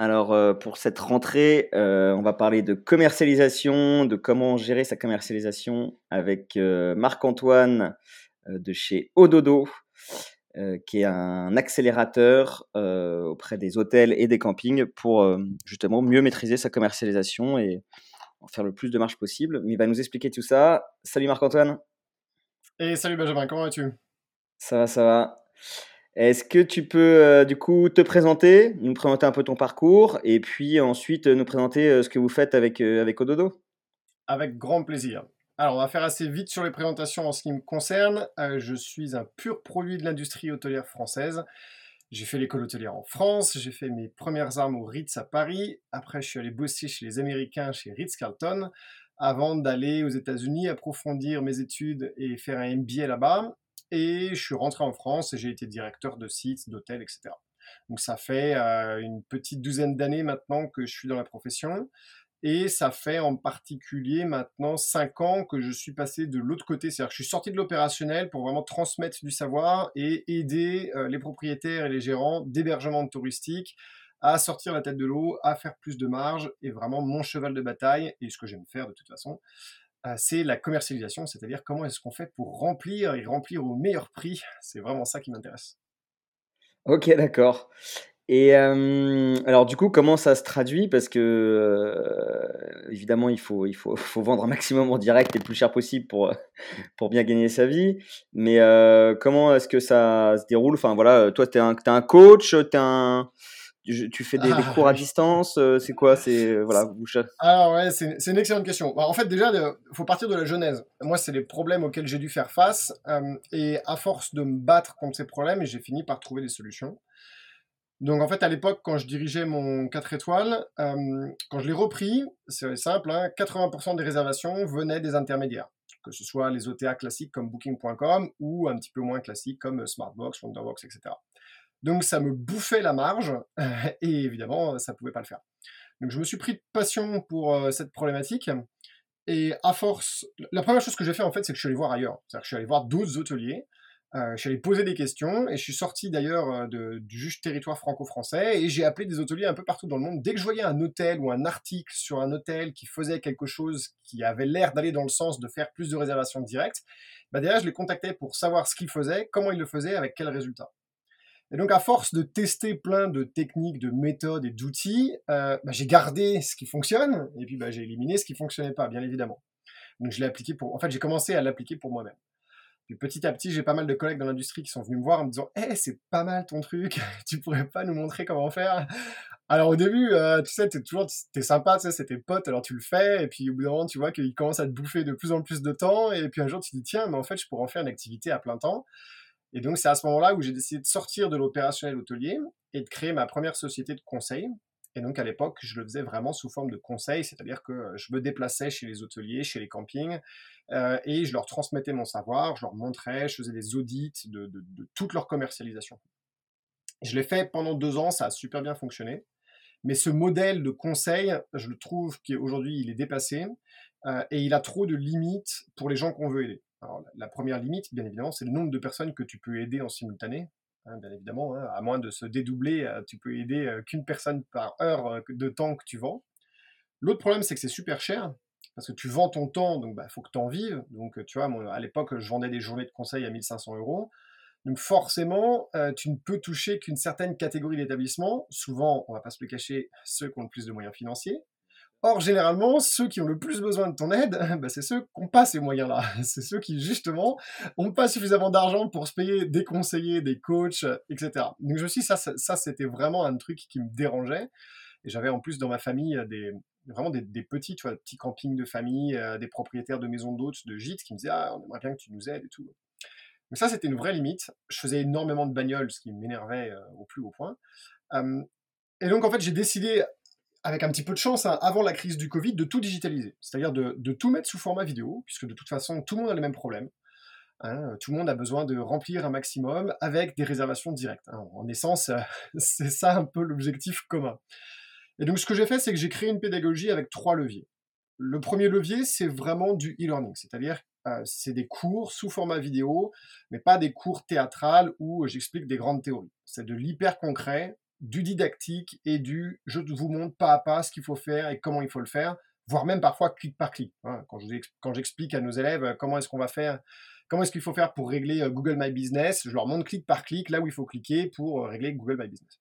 Alors euh, pour cette rentrée, euh, on va parler de commercialisation, de comment gérer sa commercialisation avec euh, Marc-Antoine de chez Ododo, qui est un accélérateur auprès des hôtels et des campings pour justement mieux maîtriser sa commercialisation et en faire le plus de marge possible. Mais il va nous expliquer tout ça. Salut Marc-Antoine. Et salut Benjamin, comment vas-tu? Ça va, ça va. Est-ce que tu peux euh, du coup te présenter, nous présenter un peu ton parcours et puis ensuite euh, nous présenter euh, ce que vous faites avec, avec Ododo? Avec grand plaisir. Alors on va faire assez vite sur les présentations en ce qui me concerne. je suis un pur produit de l'industrie hôtelière française. J'ai fait l'école hôtelière en France, j'ai fait mes premières armes au Ritz à Paris, après je suis allé bosser chez les Américains chez Ritz-Carlton, avant d'aller aux États-Unis approfondir mes études et faire un MBA là-bas. Et je suis rentré en France et j'ai été directeur de sites, d'hôtels, etc. Donc ça fait euh, une petite douzaine d'années maintenant que je suis dans la profession. Et ça fait en particulier maintenant cinq ans que je suis passé de l'autre côté. C'est-à-dire que je suis sorti de l'opérationnel pour vraiment transmettre du savoir et aider euh, les propriétaires et les gérants d'hébergement touristique à sortir la tête de l'eau, à faire plus de marge. Et vraiment mon cheval de bataille, et ce que j'aime faire de toute façon, c'est la commercialisation, c'est-à-dire comment est-ce qu'on fait pour remplir et remplir au meilleur prix. C'est vraiment ça qui m'intéresse. Ok, d'accord. Et alors du coup, comment ça se traduit? Parce que évidemment, il, faut, il faut, faut, vendre un maximum en direct et le plus cher possible pour, pour bien gagner sa vie. Mais comment est-ce que ça se déroule? Enfin voilà, toi, tu es, es, un coach, tu es un tu fais des, ah, cours à distance euh, C'est quoi C'est euh, voilà. Alors ouais, c'est une excellente question. Bah, en fait, déjà, il faut partir de la genèse. Moi, c'est les problèmes auxquels j'ai dû faire face, euh, et à force de me battre contre ces problèmes, j'ai fini par trouver des solutions. Donc en fait, à l'époque, quand je dirigeais mon 4 étoiles, quand je l'ai repris, c'est simple, 80% hein, des réservations venaient des intermédiaires, que ce soit les OTA classiques comme Booking.com ou un petit peu moins classiques comme Smartbox, Wonderbox, etc. Donc ça me bouffait la marge et évidemment ça pouvait pas le faire. Donc je me suis pris de passion pour euh, cette problématique et à force, la première chose que j'ai fait en fait c'est que je suis allé voir ailleurs. C'est-à-dire que je suis allé voir d'autres hôteliers, euh, je suis allé poser des questions et je suis sorti d'ailleurs euh, du juste territoire franco-français et j'ai appelé des hôteliers un peu partout dans le monde. Dès que je voyais un hôtel ou un article sur un hôtel qui faisait quelque chose qui avait l'air d'aller dans le sens de faire plus de réservations directes, bah derrière je les contactais pour savoir ce qu'ils faisaient, comment ils le faisaient, avec quels résultats. Et donc, à force de tester plein de techniques, de méthodes et d'outils, euh, bah, j'ai gardé ce qui fonctionne, et puis bah, j'ai éliminé ce qui fonctionnait pas, bien évidemment. Donc, je l'ai appliqué pour. En fait, j'ai commencé à l'appliquer pour moi-même. Puis petit à petit, j'ai pas mal de collègues dans l'industrie qui sont venus me voir en me disant Eh, c'est pas mal ton truc, tu pourrais pas nous montrer comment faire? Alors au début, euh, tu sais, t'es toujours t'es sympa, tu sais, c'est tes potes, alors tu le fais, et puis au bout d'un moment, tu vois qu'il commence à te bouffer de plus en plus de temps, et puis un jour, tu te dis Tiens, mais en fait, je pourrais en faire une activité à plein temps. Et donc, c'est à ce moment-là où j'ai décidé de sortir de l'opérationnel hôtelier et de créer ma première société de conseil. Et donc, à l'époque, je le faisais vraiment sous forme de conseil, c'est-à-dire que euh, je me déplaçais chez les hôteliers, chez les campings, euh, et je leur transmettais mon savoir, je leur montrais, je faisais des audits de, toute leur commercialisation. Je l'ai fait pendant deux ans, ça a super bien fonctionné. Mais ce modèle de conseil, je le trouve qu'aujourd'hui, il est dépassé euh, et il a trop de limites pour les gens qu'on veut aider. La première limite, bien évidemment, c'est le nombre de personnes que tu peux aider en simultané. Hein, bien évidemment, hein, à moins de se dédoubler, euh, tu peux aider euh, qu'une personne par heure euh, de temps que tu vends. L'autre problème, c'est que c'est super cher, parce que tu vends ton temps, donc il bah, faut que tu en vives. Donc, tu vois, à l'époque, je vendais des journées de conseil à 1500 euros. Donc forcément, tu ne peux toucher qu'une certaine catégorie d'établissements, souvent, on va pas se le cacher, ceux qui ont le plus de moyens financiers, Or, généralement, ceux qui ont le plus besoin de ton aide, bah, c'est ceux qui n'ont pas ces moyens-là. C'est ceux qui, justement, n'ont pas suffisamment d'argent pour se payer des conseillers, des coachs, etc. Donc, je me suis ça, ça, c'était vraiment un truc qui me dérangeait. Et j'avais en plus dans ma famille euh, des, vraiment des, petits, tu vois, petits campings de famille, euh, des propriétaires de maisons d'hôtes, de gîtes, qui me disaient, ah, on aimerait bien que tu nous aides et tout. Mais ça, c'était une vraie limite. Je faisais énormément de bagnoles, ce qui m'énervait euh, au plus haut point. et donc, en fait, j'ai décidé avec un petit peu de chance, hein, avant la crise du Covid, de tout digitaliser. C'est-à-dire de, tout mettre sous format vidéo, puisque de toute façon, tout le monde a les mêmes problèmes. Hein, tout le monde a besoin de remplir un maximum avec des réservations directes. Hein. En essence, c'est ça un peu l'objectif commun. Et donc, ce que j'ai fait, c'est que j'ai créé une pédagogie avec trois leviers. Le premier levier, c'est vraiment du e-learning, c'est-à-dire euh, c'est des cours sous format vidéo, mais pas des cours théâtrales où j'explique des grandes théories. C'est de l'hyper concret, du didactique et du je vous montre pas à pas ce qu'il faut faire et comment il faut le faire, voire même parfois clic par clic. Hein. Quand j'explique à nos élèves euh, comment est-ce qu'on va faire, comment est-ce qu'il faut faire pour régler euh, Google My Business, je leur montre clic par clic là où il faut cliquer pour régler Google My Business.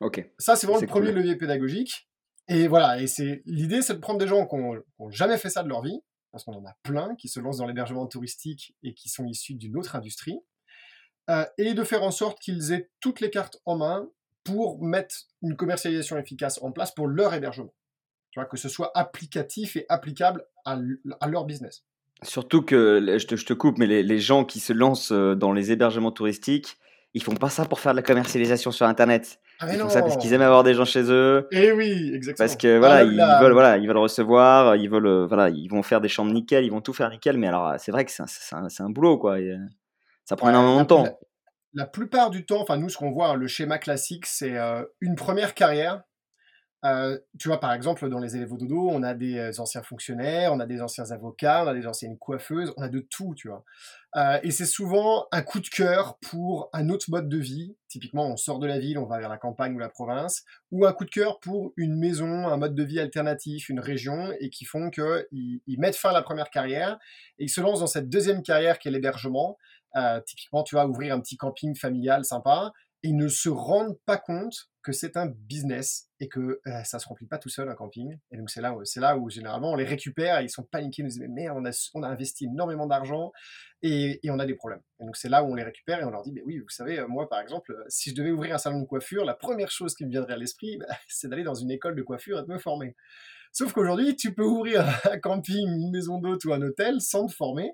Ok. Ça, c'est vraiment le premier levier pédagogique. Et voilà, et c'est l'idée, c'est de prendre des gens qui n'ont jamais fait ça de leur vie, parce qu'on en a plein qui se lancent dans l'hébergement touristique et qui sont issus d'une autre industrie, euh, et de faire en sorte qu'ils aient toutes les cartes en main pour mettre une commercialisation efficace en place pour leur hébergement. Tu vois, que ce soit applicatif et applicable à, leur business. Surtout que, je te, je te coupe, mais les, les, gens qui se lancent euh, dans les hébergements touristiques, ils font pas ça pour faire de la commercialisation sur Internet. Ah ils font ça parce qu'ils aiment avoir des gens chez eux. Et eh oui, exactement. Parce que voilà, ah ils veulent voilà, ils veulent recevoir, ils veulent euh, voilà, ils vont faire des chambres nickel, ils vont tout faire nickel. Mais alors, c'est vrai que c'est un, un, boulot quoi. Et ça prend énormément de temps. La, plupart du temps, enfin nous, ce qu'on voit, le schéma classique, c'est euh, une première carrière euh, tu vois, par exemple, dans les élèves au dodo, on a des euh, anciens fonctionnaires, on a des anciens avocats, on a des anciennes coiffeuses, on a de tout, tu vois. Et c'est souvent un coup de cœur pour un autre mode de vie. Typiquement, on sort de la ville, on va vers la campagne ou la province, ou un coup de cœur pour une maison, un mode de vie alternatif, une région, et qui font qu'ils ils mettent fin à la première carrière et ils se lancent dans cette deuxième carrière qui est l'hébergement. Typiquement, tu vas ouvrir un petit camping familial sympa, ils ne se rendent pas compte que c'est un business et que euh, ça se remplit pas tout seul un camping. Et donc c'est là, c'est là où généralement on les récupère et ils sont paniqués, ils nous disent mais merde, on a, investi énormément d'argent et, et, on a des problèmes. Et donc c'est là où on les récupère et on leur dit mais oui, vous savez, euh, moi par exemple, euh, si je devais ouvrir un salon de coiffure, la première chose qui me viendrait à l'esprit, bah, c'est d'aller dans une école de coiffure et de me former. Sauf qu'aujourd'hui, tu peux ouvrir un camping, une maison d'hôte ou un hôtel sans te former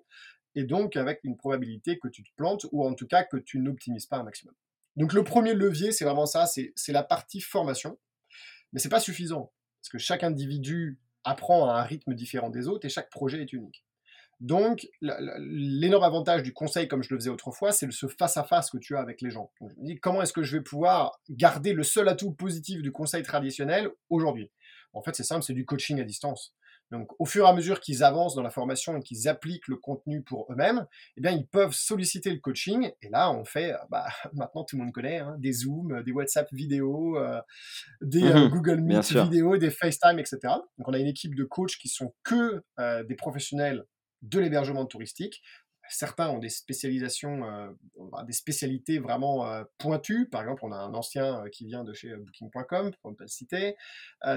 et donc avec une probabilité que tu te plantes ou en tout cas que tu n'optimises pas un maximum. Donc le premier levier, c'est vraiment ça, c'est la partie formation. Mais c'est pas suffisant, parce que chaque individu apprend à un rythme différent des autres et chaque projet est unique. Donc, l'énorme avantage du conseil, comme je le faisais autrefois, c'est ce face-à-face que tu as avec les gens. je me dis, comment est-ce que je vais pouvoir garder le seul atout positif du conseil traditionnel aujourd'hui? En fait, c'est simple, c'est du coaching à distance. Donc, au fur et à mesure qu'ils avancent dans la formation et qu'ils appliquent le contenu pour eux-mêmes, eh bien, ils peuvent solliciter le coaching. Et là, on fait, euh, bah, maintenant tout le monde connaît, hein, des Zooms, euh, des WhatsApp vidéo, euh, des mmh Google Meet vidéo, des FaceTime, etc. Donc, on a une équipe de coachs qui sont que des professionnels de l'hébergement touristique, certains ont des spécialisations, euh, des spécialités vraiment euh, pointues. Par exemple, on a un ancien euh, qui vient de chez Booking.com, pour ne pas le citer.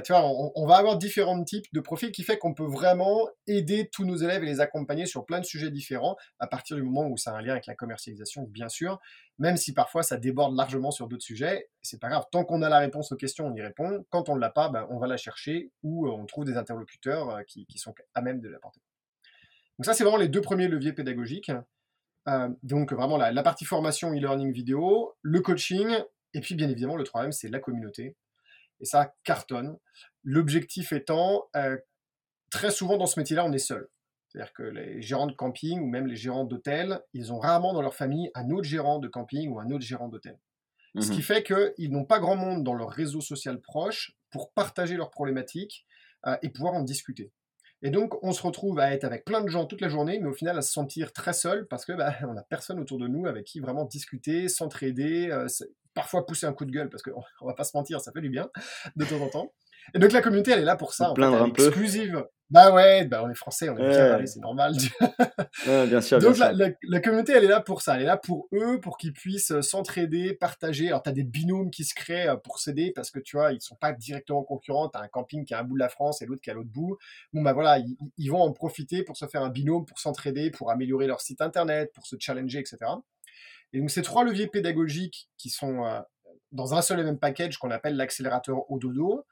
tu vois, on, va avoir différents types de profils qui fait qu'on peut vraiment aider tous nos élèves et les accompagner sur plein de sujets différents à partir du moment où ça a un lien avec la commercialisation, bien sûr. Même si parfois ça déborde largement sur d'autres sujets, c'est pas grave. Tant qu'on a la réponse aux questions, on y répond. Quand on ne l'a pas, ben, on va la chercher ou on trouve des interlocuteurs qui, sont à même de l'apporter. Donc ça, c'est vraiment les deux premiers leviers pédagogiques. Euh, donc vraiment la, partie formation e-learning vidéo, le coaching, et puis bien évidemment le troisième, c'est la communauté. Et ça cartonne. L'objectif étant, euh, très souvent dans ce métier-là, on est seul. C'est-à-dire que les gérants de camping ou même les gérants d'hôtel, ils ont rarement dans leur famille un autre gérant de camping ou un autre gérant d'hôtel. Ce qui mmh fait qu'ils n'ont pas grand monde dans leur réseau social proche pour partager leurs problématiques euh, et pouvoir en discuter. Et donc, on se retrouve à être avec plein de gens toute la journée, mais au final à se sentir très seul parce que bah, on n'a personne autour de nous avec qui vraiment discuter, s'entraider, euh, parfois pousser un coup de gueule parce qu'on on va pas se mentir, ça fait du bien de temps en temps. Et donc la communauté, elle est là pour ça, en peu. exclusive. Bah ouais, bah on est français, on est bien c'est normal. bien sûr. Donc la, La, communauté, elle est là pour ça, elle est là pour eux, pour qu'ils puissent euh, s'entraider, partager. Alors tu as des binômes qui se créent euh, pour s'aider parce que tu vois, ils sont pas directement concurrents. Tu as un camping qui est à un bout de la France et l'autre qui est à l'autre bout. Bon bah voilà, ils, vont en profiter pour se faire un binôme, pour s'entraider, pour améliorer leur site internet, pour se challenger, etc. Et donc ces trois leviers pédagogiques qui sont euh, dans un seul et même package qu'on appelle l'accélérateur au dodo,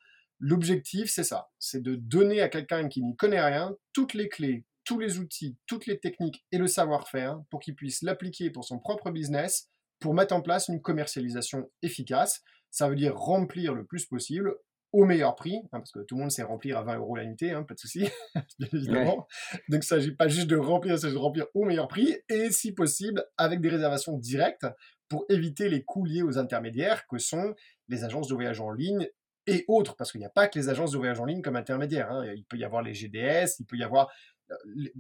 L'objectif, c'est ça, c'est de donner à quelqu'un qui n'y connaît rien toutes les clés, tous les outils, toutes les techniques et le savoir-faire pour qu'il puisse l'appliquer pour son propre business, pour mettre en place une commercialisation efficace. Ça veut dire remplir le plus possible au meilleur prix, hein, parce que tout le monde sait remplir à 20 euros la nuitée, hein, pas de souci, bien évidemment. Donc, il ne s'agit pas juste de remplir, c'est de remplir au meilleur prix, et si possible, avec des réservations directes pour éviter les coûts liés aux intermédiaires que sont les agences de voyage en ligne et autres, parce qu'il n'y a pas que les agences de voyage en ligne comme intermédiaires. Hein. Il peut y avoir les GDS, il peut y avoir euh,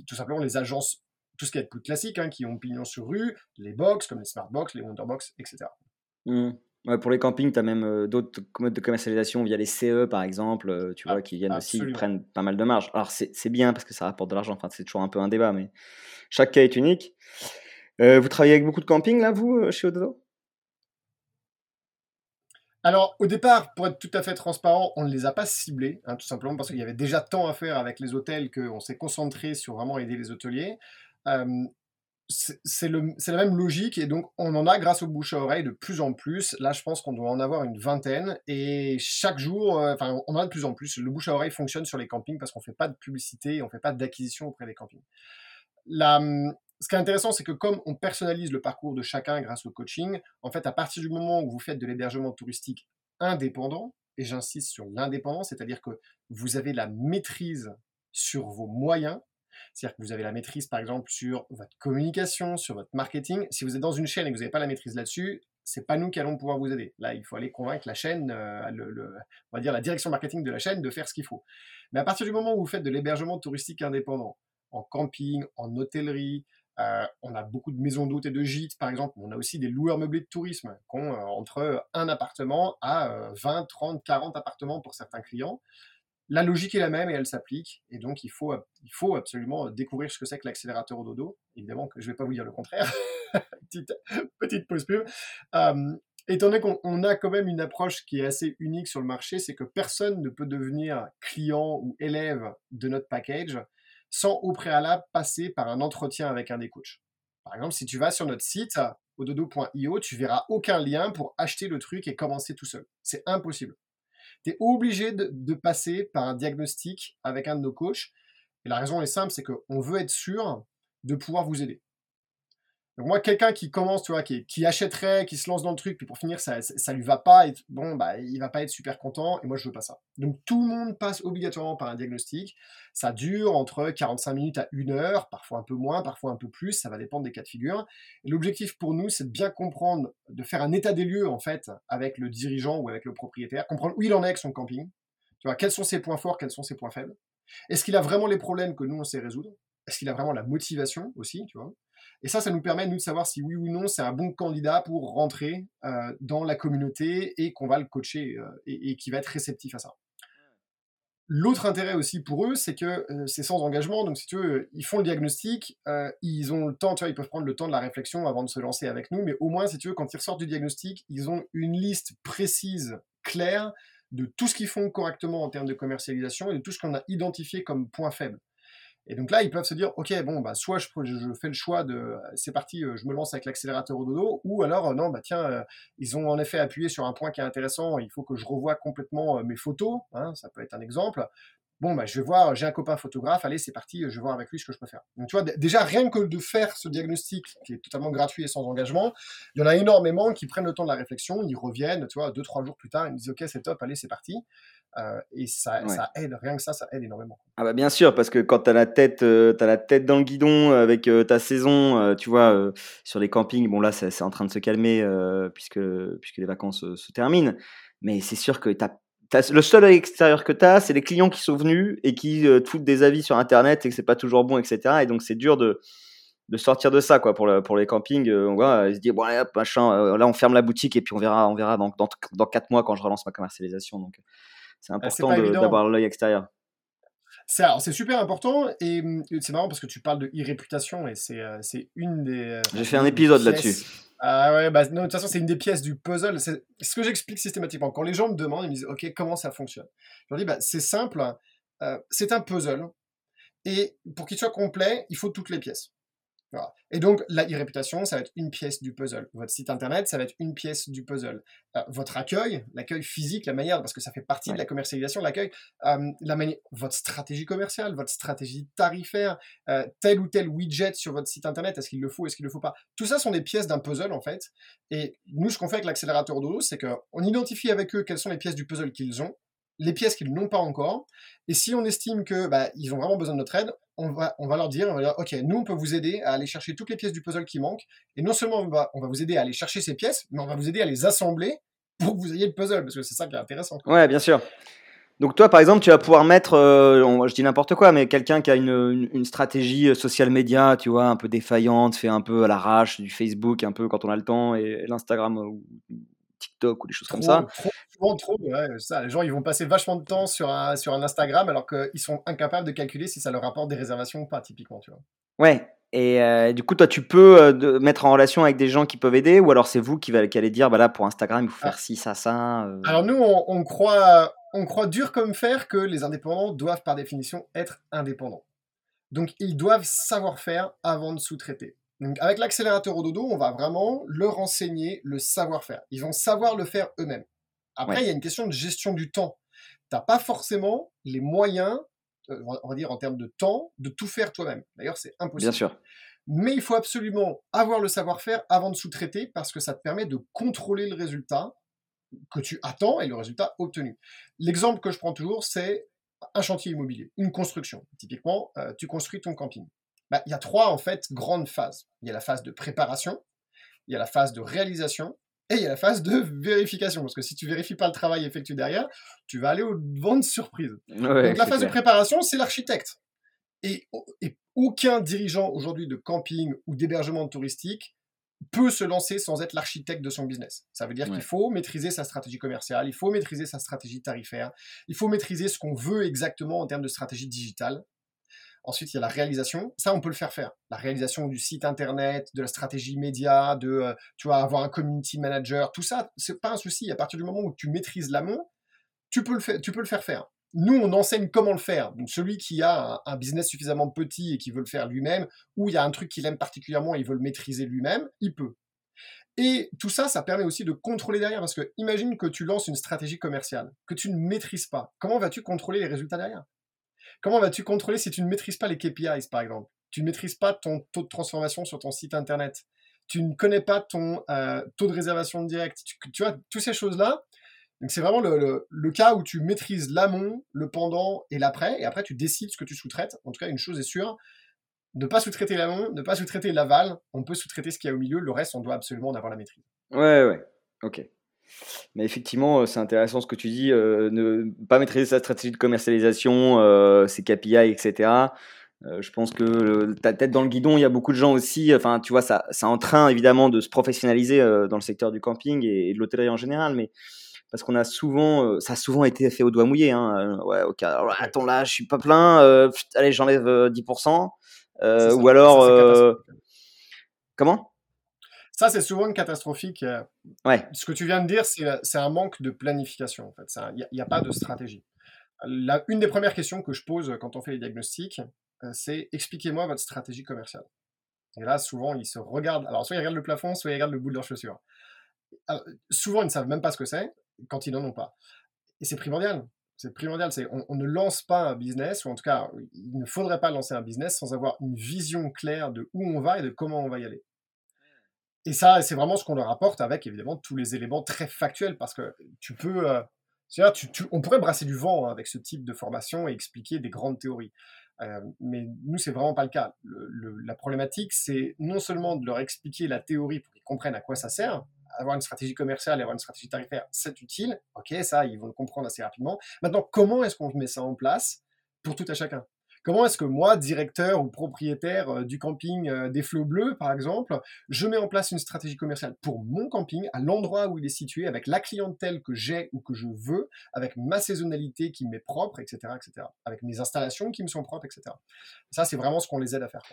tout simplement les agences, tout ce qui est plus classique, hein, qui ont pignon sur rue, les box comme les Smartbox, les Wonderbox, etc. Ouais, pour les campings, tu as même euh, d'autres modes de commercialisation via les CE, par exemple, euh, tu vois, ah, qui viennent aussi, ils prennent pas mal de marge. Alors, c'est bien parce que ça rapporte de l'argent, enfin, c'est toujours un peu un débat, mais chaque cas est unique. Euh, vous travaillez avec beaucoup de campings, là, vous, chez Ododo? Alors, au départ, pour être tout à fait transparent, on ne les a pas ciblés, hein, tout simplement parce qu'il y avait déjà tant à faire avec les hôtels qu'on s'est concentré sur vraiment aider les hôteliers c'est la même logique et donc on en a grâce au bouche à oreille de plus en plus. Là, je pense qu'on doit en avoir une vingtaine et chaque jour, euh, enfin, on en a de plus en plus. Le bouche à oreille fonctionne sur les campings parce qu'on fait pas de publicité, on fait pas d'acquisition auprès des campings. Ce qui est intéressant, c'est que comme on personnalise le parcours de chacun grâce au coaching, en fait, à partir du moment où vous faites de l'hébergement touristique indépendant, et j'insiste sur l'indépendance, c'est-à-dire que vous avez la maîtrise sur vos moyens, c'est-à-dire que vous avez la maîtrise, par exemple, sur votre communication, sur votre marketing. Si vous êtes dans une chaîne et que vous n'avez pas la maîtrise là-dessus, c'est pas nous qui allons pouvoir vous aider. Là, il faut aller convaincre la chaîne, euh, on va dire la direction marketing de la chaîne de faire ce qu'il faut. Mais à partir du moment où vous faites de l'hébergement touristique indépendant, en camping, en hôtellerie, euh, on a beaucoup de maisons d'hôtes et de gîtes, par exemple. On a aussi des loueurs meublés de tourisme qui ont euh, entre un appartement à 20, 30, 40 appartements pour certains clients la logique est la même et elle s'applique. Et donc, il faut, il faut absolument découvrir ce que c'est que l'accélérateur au dodo. Évidemment que je ne vais pas vous dire le contraire. petite, petite pause pub. Étant donné qu'on a quand même une approche qui est assez unique sur le marché, c'est que personne ne peut devenir client ou élève de notre package sans au préalable passer par un entretien avec un des coachs. Par exemple, si tu vas sur notre site, ododo.io, tu verras aucun lien pour acheter le truc et commencer tout seul. C'est impossible tu es obligé de, passer par un diagnostic avec un de nos coachs. Et la raison est simple, c'est qu'on veut être sûr de pouvoir vous aider. Donc moi, quelqu'un qui commence, tu vois, qui, achèterait, qui se lance dans le truc, puis pour finir, ça, ça, lui va pas, et, bon, bah, il va pas être super content, et moi, je veux pas ça. Donc tout le monde passe obligatoirement par un diagnostic. Ça dure entre 45 minutes à une heure, parfois un peu moins, parfois un peu plus, ça va dépendre des cas de figure. L'objectif pour nous, c'est de bien comprendre, de faire un état des lieux, en fait, avec le dirigeant ou avec le propriétaire, comprendre où il en est avec son camping, tu vois, quels sont ses points forts, quels sont ses points faibles. Est-ce qu'il a vraiment les problèmes que nous, on sait résoudre? Est-ce qu'il a vraiment la motivation aussi, tu vois? Et ça, ça nous permet, nous, de savoir si oui ou non c'est un bon candidat pour rentrer euh, dans la communauté et qu'on va le coacher euh, et, qui va être réceptif à ça. L'autre intérêt aussi pour eux, c'est que euh, c'est sans engagement. Donc, si tu veux, ils font le diagnostic, ils ont le temps, tu vois, ils peuvent prendre le temps de la réflexion avant de se lancer avec nous. Mais au moins, si tu veux, quand ils ressortent du diagnostic, ils ont une liste précise, claire, de tout ce qu'ils font correctement en termes de commercialisation et de tout ce qu'on a identifié comme point faible. Et donc là, ils peuvent se dire, ok, bon, bah, soit je, fais le choix de, c'est parti, euh, je me lance avec l'accélérateur au dodo, ou alors, euh, non, bah tiens, euh, ils ont en effet appuyé sur un point qui est intéressant, il faut que je revoie complètement mes photos, hein, ça peut être un exemple. Bon, bah, je vais voir, j'ai un copain photographe, allez, c'est parti, je vais voir avec lui ce que je peux faire. Donc, tu vois, déjà, rien que de faire ce diagnostic, qui est totalement gratuit et sans engagement, il y en a énormément qui prennent le temps de la réflexion, ils reviennent, tu vois, deux, trois jours plus tard, ils me disent, ok, c'est top, allez, c'est parti. Euh, et ça, ça, aide, rien que ça, ça aide énormément. Ah bah bien sûr, parce que quand tu as, la tête, euh, as la tête dans le guidon avec euh, ta saison, tu vois, sur les campings, bon là c'est en train de se calmer puisque, puisque les vacances se terminent, mais c'est sûr que tu as, le seul extérieur que tu as, c'est les clients qui sont venus et qui te foutent des avis sur Internet et que c'est pas toujours bon, etc. Et donc c'est dur de, de sortir de ça quoi pour, le, pour les campings on voit ils se disent bon machin là on ferme la boutique et puis on verra on verra dans, dans, dans 4 mois quand je relance ma commercialisation donc c'est ah, important d'avoir l'œil extérieur. C'est super important et hum, c'est marrant parce que tu parles de e-réputation et c'est euh, une des. Euh, J'ai fait un épisode là-dessus. Ah ouais, bah, de toute façon, c'est une des pièces du puzzle. C'est ce que j'explique systématiquement. Quand les gens me demandent, ils me disent Ok, comment ça fonctionne? Je leur dis bah, C'est simple, euh, c'est un puzzle et pour qu'il soit complet, il faut toutes les pièces. Et donc, la e-réputation, ça va être une pièce du puzzle. Votre site internet, ça va être une pièce du puzzle. Euh, votre accueil, l'accueil physique, la manière, parce que ça fait partie de la commercialisation, l'accueil, euh, la manière, votre stratégie commerciale, votre stratégie tarifaire, euh, tel ou tel widget sur votre site internet, est-ce qu'il le faut, est-ce qu'il le faut pas? Tout ça sont des pièces d'un puzzle, en fait. Et nous, ce qu'on fait avec l'accélérateur Dodo, c'est qu'on identifie avec eux quelles sont les pièces du puzzle qu'ils ont, les pièces qu'ils n'ont pas encore. Et si on estime que bah, ils ont vraiment besoin de notre aide, on va, on va leur dire, on va dire, ok, nous on peut vous aider à aller chercher toutes les pièces du puzzle qui manquent. Et non seulement on va, on va vous aider à aller chercher ces pièces, mais on va vous aider à les assembler pour que vous ayez le puzzle, parce que c'est ça qui est intéressant. Ouais, bien sûr. Donc toi, par exemple, tu vas pouvoir mettre, euh, je dis n'importe quoi, mais quelqu'un qui a une, une, stratégie euh, social média, tu vois, un peu défaillante, fait un peu à l'arrache, du Facebook, un peu quand on a le temps, et l'Instagram ou TikTok ou des choses comme ça. Trop, trop, ouais, ça. Les gens, ils vont passer vachement de temps sur un, sur un Instagram alors qu'ils sont incapables de calculer si ça leur rapporte des réservations ou pas, typiquement, tu vois. Ouais, et euh, du coup, toi, tu peux euh, mettre en relation avec des gens qui peuvent aider, ou alors c'est vous qui, va, qui allez dire, bah là, pour Instagram, il faut faire ah. ci, ça, ça. Euh. Alors nous, on, croit, on croit dur comme fer que les indépendants doivent par définition être indépendants. Donc ils doivent savoir faire avant de sous-traiter. Donc avec l'accélérateur au dodo, on va vraiment leur enseigner le savoir-faire. Ils vont savoir le faire eux-mêmes. Après, il y a une question de gestion du temps. Tu n'as pas forcément les moyens euh, on va dire en termes de temps, de tout faire toi-même. D'ailleurs, c'est impossible. Bien sûr. Mais il faut absolument avoir le savoir-faire avant de sous-traiter parce que ça te permet de contrôler le résultat que tu attends et le résultat obtenu. L'exemple que je prends toujours, c'est un chantier immobilier, une construction. Typiquement, euh, tu construis ton camping. Bah, il y a trois en fait grandes phases. Il y a la phase de préparation, il y a la phase de réalisation et il y a la phase de vérification, parce que si tu vérifies pas le travail effectué derrière, tu vas aller au devant de surprise. Donc la phase de préparation, c'est l'architecte. Et, aucun dirigeant aujourd'hui de camping ou d'hébergement touristique peut se lancer sans être l'architecte de son business. Ça veut dire qu'il faut maîtriser sa stratégie commerciale, il faut maîtriser sa stratégie tarifaire, il faut maîtriser ce qu'on veut exactement en termes de stratégie digitale. Ensuite, il y a la réalisation. Ça, on peut le faire faire. La réalisation du site internet, de la stratégie média, de, euh, tu vois, avoir un community manager, tout ça, c'est pas un souci. À partir du moment où tu maîtrises l'amont, tu peux le faire, tu peux le faire faire. Nous, on enseigne comment le faire. Donc, celui qui a un, business suffisamment petit et qui veut le faire lui-même, ou il y a un truc qu'il aime particulièrement et il veut le maîtriser lui-même, il peut. Et tout ça, ça permet aussi de contrôler derrière, parce que imagine que tu lances une stratégie commerciale que tu ne maîtrises pas. Comment vas-tu contrôler les résultats derrière? Comment vas-tu contrôler si tu ne maîtrises pas les KPIs, par exemple? Tu ne maîtrises pas ton taux de transformation sur ton site internet. Tu ne connais pas ton euh, taux de réservation direct. Tu, vois, toutes ces choses-là. Donc c'est vraiment le, cas où tu maîtrises l'amont, le pendant et l'après, et après tu décides ce que tu sous-traites. En tout cas, une chose est sûre, ne pas sous-traiter l'amont, ne pas sous-traiter l'aval. On peut sous-traiter ce qu'il y a au milieu. Le reste, on doit absolument en avoir la maîtrise. Ouais, ouais. Ok. Mais effectivement, euh, c'est intéressant ce que tu dis, euh, ne pas maîtriser sa stratégie de commercialisation, euh, ses KPI, etc. je pense que ta tête dans le guidon, il y a beaucoup de gens aussi. Enfin, tu vois, ça, c'est en train évidemment de se professionnaliser dans le secteur du camping et, de l'hôtellerie en général, mais parce qu'on a souvent, ça a souvent été fait au doigt mouillé. Hein. ouais, ok. Alors, attends là, je suis pas plein. allez, j'enlève 10%. ou alors, comment? Ça, c'est souvent catastrophique. Euh, ouais. Ce que tu viens de dire, c'est un manque de planification. En fait, il n'y a, pas de stratégie. La, une des premières questions que je pose quand on fait les diagnostics, euh, c'est expliquez-moi votre stratégie commerciale. Et là, souvent, ils se regardent. Alors, soit ils regardent le plafond, soit ils regardent le bout de leur chaussure. souvent, ils ne savent même pas ce que c'est quand ils n'en ont pas. Et c'est primordial. C'est primordial. C'est on, ne lance pas un business, ou en tout cas, il ne faudrait pas lancer un business sans avoir une vision claire de où on va et de comment on va y aller. Et ça, c'est vraiment ce qu'on leur apporte avec évidemment tous les éléments très factuels parce que tu peux. Euh, tu, on pourrait brasser du vent hein, avec ce type de formation et expliquer des grandes théories. Euh, mais nous, c'est vraiment pas le cas. la problématique, c'est non seulement de leur expliquer la théorie pour qu'ils comprennent à quoi ça sert, avoir une stratégie commerciale et avoir une stratégie tarifaire, c'est utile. Ok, ça, ils vont le comprendre assez rapidement. Maintenant, comment est-ce qu'on met ça en place pour tout à chacun? Comment est-ce que moi, directeur ou propriétaire euh, du camping euh, des Flots Bleus, par exemple, je mets en place une stratégie commerciale pour mon camping, à l'endroit où il est situé, avec la clientèle que j'ai ou que je veux, avec ma saisonnalité qui m'est propre, etc., etc., avec mes installations qui me sont propres, etc. Ça, c'est vraiment ce qu'on les aide à faire.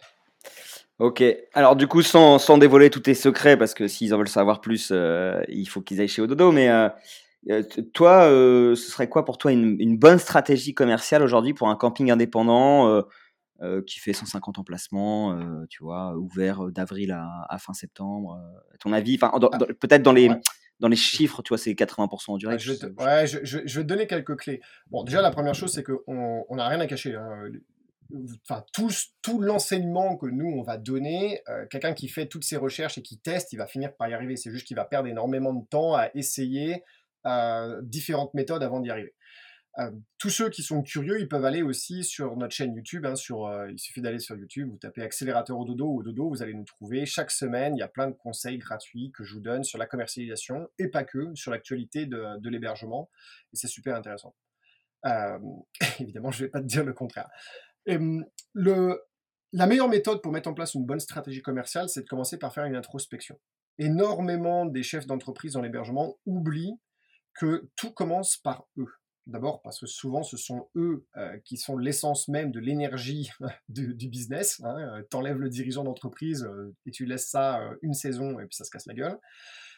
Ok, alors du coup, sans, dévoiler tous tes secrets, parce que s'ils en veulent savoir plus, euh, il faut qu'ils aillent chez Ododo, mais toi, euh, ce serait quoi pour toi une, bonne stratégie commerciale aujourd'hui pour un camping indépendant euh, qui fait 150 emplacements, tu vois, ouvert d'avril à, fin septembre À ton avis, enfin, ah. peut-être dans les dans les chiffres, tu vois, c'est 80% en direct. je, ouais, je, je, vais te donner quelques clés. Bon, déjà, la première chose, c'est qu'on n'a rien à cacher. Hein. Enfin, tout, tout l'enseignement que nous, on va donner, quelqu'un qui fait toutes ses recherches et qui teste, il va finir par y arriver. C'est juste qu'il va perdre énormément de temps à essayer, différentes méthodes avant d'y arriver. Euh, tous ceux qui sont curieux, ils peuvent aller aussi sur notre chaîne YouTube. Hein, euh, il suffit d'aller sur YouTube, vous tapez accélérateur au dodo ou au dodo, vous allez nous trouver. Chaque semaine, il y a plein de conseils gratuits que je vous donne sur la commercialisation et pas que, sur l'actualité de, de l'hébergement. Et c'est super intéressant. Euh, évidemment, je ne vais pas te dire le contraire. Le, la meilleure méthode pour mettre en place une bonne stratégie commerciale, c'est de commencer par faire une introspection. Énormément des chefs d'entreprise dans l'hébergement oublient que tout commence par eux. D'abord parce que souvent ce sont eux euh, qui sont l'essence même de l'énergie du, business. Hein. T'enlèves le dirigeant d'entreprise euh, et tu laisses ça euh, une saison et puis ça se casse la gueule.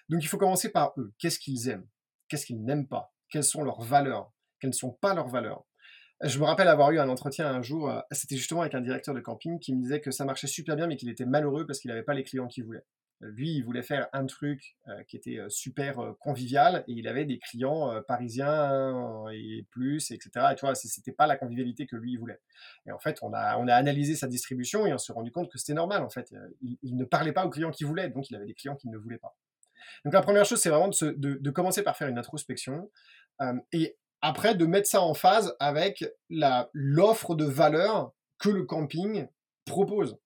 Donc il faut commencer par eux. Qu'est-ce qu'ils aiment? Qu'est-ce qu'ils n'aiment pas? Quelles sont leurs valeurs? Quelles ne sont pas leurs valeurs? Je me rappelle avoir eu un entretien un jour, c'était justement avec un directeur de camping qui me disait que ça marchait super bien mais qu'il était malheureux parce qu'il n'avait pas les clients qu'il voulait. Lui, il voulait faire un truc euh, qui était euh, super euh, convivial et il avait des clients parisiens et plus, etc. Et tu vois, c'était pas la convivialité que lui il voulait. Et en fait, on a, analysé sa distribution et on s'est rendu compte que c'était normal. En fait, il, ne parlait pas aux clients qu'il voulait, donc il avait des clients qu'il ne voulait pas. Donc la première chose, c'est vraiment de, de, commencer par faire une introspection et après de mettre ça en phase avec l'offre de valeur que le camping propose.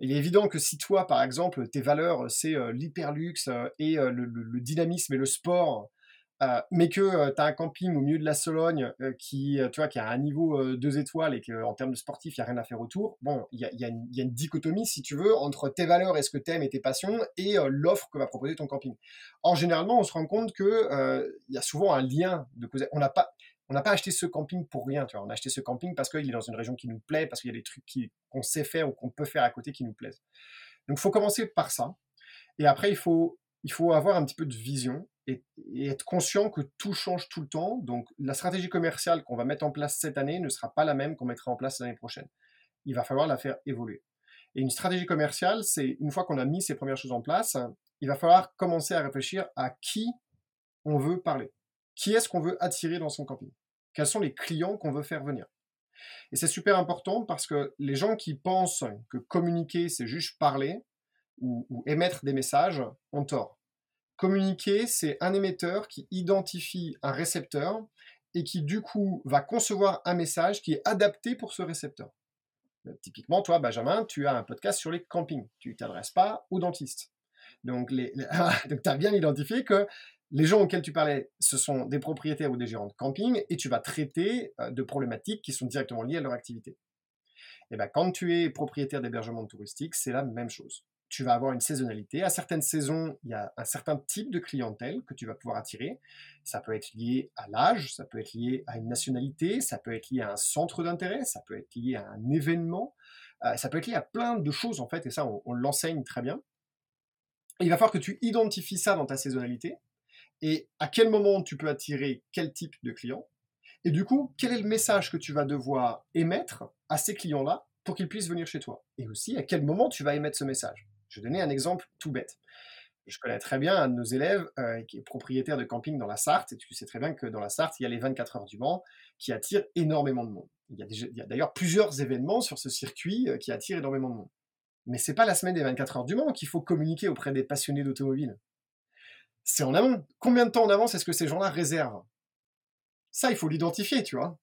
Il est évident que si toi, par exemple, tes valeurs, c'est euh, l'hyperluxe euh, et euh, le, dynamisme et le sport, mais que tu as un camping au milieu de la Sologne qui, tu vois, qui a un niveau 2 étoiles et qu'en termes de sportif, il n'y a rien à faire autour, bon, il y a, une dichotomie, si tu veux, entre tes valeurs et ce que tu aimes et tes passions et l'offre que va proposer ton camping. Or, généralement, on se rend compte qu'il il y a souvent un lien de cause. On n'a pas on n'a pas acheté ce camping pour rien. On a acheté ce camping parce qu'il est dans une région qui nous plaît, parce qu'il y a des trucs qu'on sait faire ou qu'on peut faire à côté qui nous plaisent. Donc, il faut commencer par ça. Et après, il faut avoir un petit peu de vision et, être conscient que tout change tout le temps. Donc, la stratégie commerciale qu'on va mettre en place cette année ne sera pas la même qu'on mettra en place l'année prochaine. Il va falloir la faire évoluer. Et une stratégie commerciale, c'est une fois qu'on a mis ces premières choses en place, il va falloir commencer à réfléchir à qui on veut parler. Qui est-ce qu'on veut attirer dans son camping? Quels sont les clients qu'on veut faire venir Et c'est super important parce que les gens qui pensent que communiquer, c'est juste parler ou, émettre des messages ont tort. Communiquer, c'est un émetteur qui identifie un récepteur et qui du coup va concevoir un message qui est adapté pour ce récepteur. Euh, typiquement, toi, Benjamin, tu as un podcast sur les campings. Tu ne t'adresses pas aux dentistes. Donc, tu as bien identifié que les gens auxquels tu parlais, ce sont des propriétaires ou des gérants de camping, et tu vas traiter euh, de problématiques qui sont directement liées à leur activité. Et ben, quand tu es propriétaire d'hébergement touristique, c'est la même chose. Tu vas avoir une saisonnalité. À certaines saisons, il y a un certain type de clientèle que tu vas pouvoir attirer. Ça peut être lié à l'âge, ça peut être lié à une nationalité, ça peut être lié à un centre d'intérêt, ça peut être lié à un événement, euh, ça peut être lié à plein de choses en fait, et ça, on l'enseigne très bien. il va falloir que tu identifies ça dans ta saisonnalité et à quel moment tu peux attirer quel type de client. Et du coup, quel est le message que tu vas devoir émettre à ces clients-là pour qu'ils puissent venir chez toi Et aussi, à quel moment tu vas émettre ce message? Je vais donner un exemple tout bête. Je connais très bien un de nos élèves euh, qui est propriétaire de camping dans la Sarthe, et tu sais très bien que dans la Sarthe, il y a les 24 heures du Mans qui attirent énormément de monde. Il y a, d'ailleurs plusieurs événements sur ce circuit euh, qui attirent énormément de monde. Mais c'est pas la semaine des 24 heures du Mans qu'il faut communiquer auprès des passionnés d'automobile c'est en amont. Combien de temps en avance est-ce que ces gens-là réservent? Ça, il faut l'identifier, tu vois.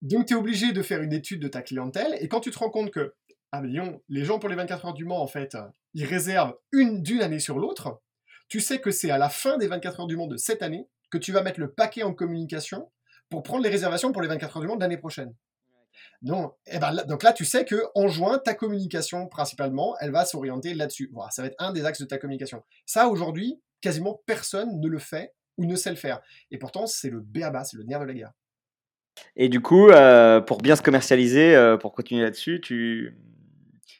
Donc, tu es obligé de faire une étude de ta clientèle, et quand tu te rends compte que, ah, mais les gens pour les 24 heures du Mans, en fait, ils réservent une d'une année sur l'autre, tu sais que c'est à la fin des 24 heures du Mans de cette année que tu vas mettre le paquet en communication pour prendre les réservations pour les 24 heures du Mans de l'année prochaine. Donc, eh ben, donc là, tu sais que en juin, ta communication principalement, elle va s'orienter là-dessus. Voilà, ça va être un des axes de ta communication. Ça, aujourd'hui, quasiment personne ne le fait ou ne sait le faire. Et pourtant, c'est le béaba, c'est le nerf de la guerre. Et du coup, euh, pour bien se commercialiser, euh, pour continuer là-dessus, tu...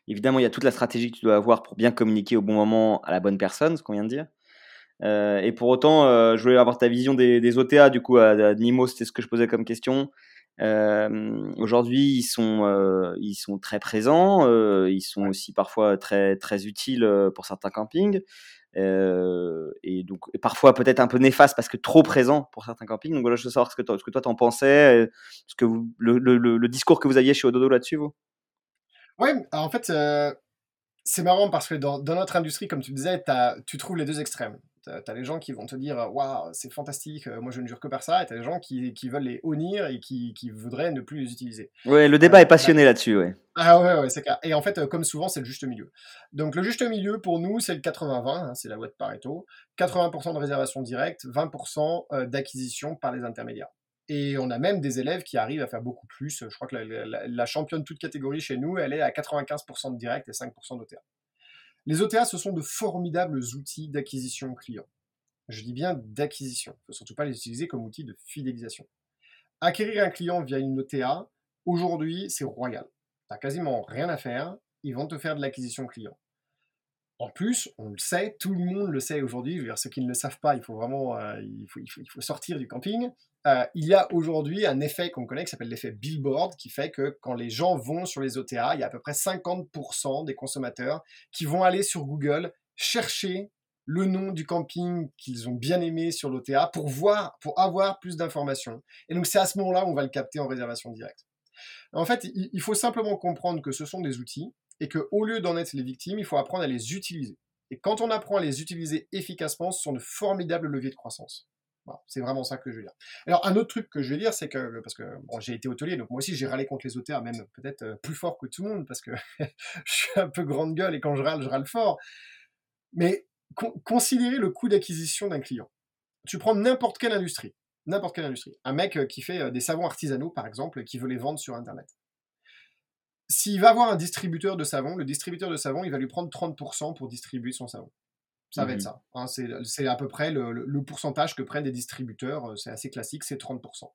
évidemment, il y a toute la stratégie que tu dois avoir pour bien communiquer au bon moment à la bonne personne, ce qu'on vient de dire. Euh, et pour autant, je voulais avoir ta vision des, des OTA. Du coup, à, à Nimo, c'était ce que je posais comme question. Euh, Aujourd'hui, ils sont euh, ils sont très présents. Euh, ils sont aussi parfois très très utiles pour certains campings. et donc et parfois peut-être un peu néfaste parce que trop présent pour certains campings. Donc voilà, je veux savoir ce que toi, ce que toi t'en pensais, ce que vous, le, le, le, discours que vous aviez chez Ododo là-dessus, vous? Ouais, en fait, c'est marrant parce que dans, dans, notre industrie, comme tu disais, tu trouves les deux extrêmes. Tu as, les gens qui vont te dire Waouh, c'est fantastique, moi je ne jure que par ça. Et tu as les gens qui, qui, veulent les honnir et qui, qui, voudraient ne plus les utiliser. Ouais, le débat est passionné là-dessus, ouais. Ah ouais, ouais c'est clair. Et en fait, comme souvent, c'est le juste milieu. Donc le juste milieu pour nous, c'est le 80-20, hein, c'est la loi de Pareto. 80% de réservation directe, 20% d'acquisition par les intermédiaires. Et on a même des élèves qui arrivent à faire beaucoup plus. Je crois que la, la championne toute catégorie chez nous, elle est à 95% de direct et 5% d'OTA. Les OTA, ce sont de formidables outils d'acquisition client. Je dis bien d'acquisition. Il ne faut surtout pas les utiliser comme outil de fidélisation. Acquérir un client via une OTA, aujourd'hui, c'est royal. Tu n'as quasiment rien à faire. Ils vont te faire de l'acquisition client. En plus, on le sait, tout le monde le sait aujourd'hui. Ceux qui ne le savent pas, il faut vraiment euh, il faut, sortir du camping. Euh, il y a aujourd'hui un effet qu'on connaît qui s'appelle l'effet billboard, qui fait que quand les gens vont sur les OTA, il y a à peu près 50% des consommateurs qui vont aller sur Google chercher le nom du camping qu'ils ont bien aimé sur l'OTA pour voir, pour avoir plus d'informations. Et donc c'est à ce moment-là où on va le capter en réservation directe. En fait, il faut simplement comprendre que ce sont des outils et qu'au lieu d'en être les victimes, il faut apprendre à les utiliser. Et quand on apprend à les utiliser efficacement, ce sont de formidables leviers de croissance c'est vraiment ça que je veux dire. Alors, un autre truc que je veux dire, c'est que, parce que j'ai été hôtelier, donc moi aussi j'ai râlé contre les auteurs, même peut-être euh, plus fort que tout le monde, parce que je suis un peu grande gueule et quand je râle, je râle fort. Mais considérez le coût d'acquisition d'un client. Tu prends n'importe quelle industrie, n'importe quelle industrie. Un mec euh, qui fait euh, des savons artisanaux, par exemple, et qui veut les vendre sur Internet. S'il va avoir un distributeur de savon, le distributeur de savon, il va lui prendre 30% pour distribuer son savon. Ça va être mmh ça. Hein, c'est à peu près le, pourcentage que prennent des distributeurs. Euh, c'est assez classique, c'est 30%.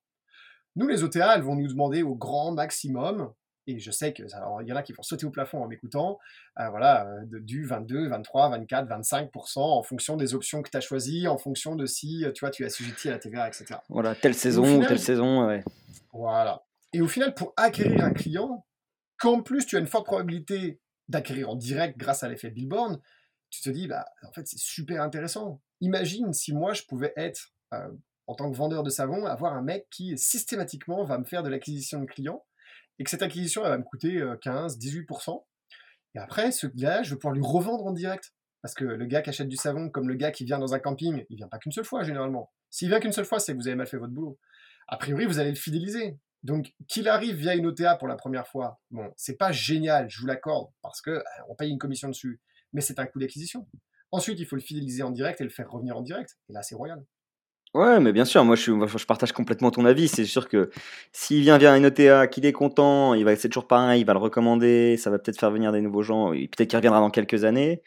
Nous, les OTA, elles vont nous demander au grand maximum, et je sais qu'il y en a qui vont sauter au plafond en m'écoutant, euh, voilà, euh, du 22, 23, 24, 25% en fonction des options que tu as choisies, en fonction de si tu vois, tu es assujetti à la TVA, etc. Voilà, telle saison, telle saison, ouais. Voilà. Et au final, pour acquérir un client, qu'en plus tu as une forte probabilité d'acquérir en direct grâce à l'effet Billboard, tu te dis, bah, en fait, c'est super intéressant. Imagine si moi, je pouvais être, euh, en tant que vendeur de savon, avoir un mec qui systématiquement va me faire de l'acquisition de clients et que cette acquisition, elle va me coûter 15, euh, 18%. Et après, ce gars, je vais pouvoir lui revendre en direct. Parce que le gars qui achète du savon, comme le gars qui vient dans un camping, il vient pas qu'une seule fois généralement. S'il vient qu'une seule fois, c'est que vous avez mal fait votre boulot. A priori, vous allez le fidéliser. Donc, qu'il arrive via une OTA pour la première fois, bon, c'est pas génial, je vous l'accorde, parce que euh, on paye une commission dessus mais c'est un coût d'acquisition. Ensuite, il faut le fidéliser en direct et le faire revenir en direct. Et là, c'est royal. Ouais, mais bien sûr, moi je, partage complètement ton avis. C'est sûr que s'il vient via un OTA, qu'il est content, il va c'est toujours pareil, il va le recommander, ça va peut-être faire venir des nouveaux gens, et peut-être qu'il reviendra dans quelques années.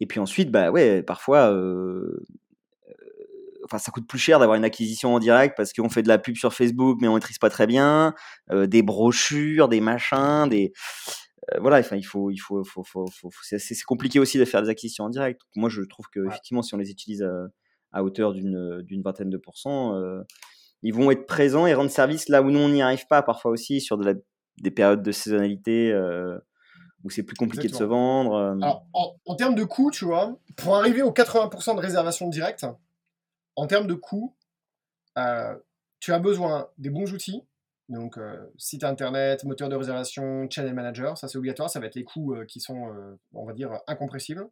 Et puis ensuite, bah ouais, parfois, euh, enfin ça coûte plus cher d'avoir une acquisition en direct parce qu'on fait de la pub sur Facebook, mais on maîtrise pas très bien, euh, des brochures, des machins, des euh, voilà, enfin, il faut, il faut, faut, faut, c'est compliqué aussi de faire des acquisitions en direct. Moi, je trouve que effectivement, si on les utilise à, hauteur d'une vingtaine de pourcents, euh, ils vont être présents et rendre service là où nous on n'y arrive pas. Parfois aussi sur de la, des périodes de saisonnalité euh, où c'est plus compliqué de se vendre. Alors, en, termes de coût, tu vois, pour arriver aux 80% de réservation directe, en termes de coût, tu as besoin des bons outils, donc, euh, site internet, moteur de réservation, channel manager, ça c'est obligatoire, ça va être les coûts euh, qui sont, euh, on va dire, incompressibles.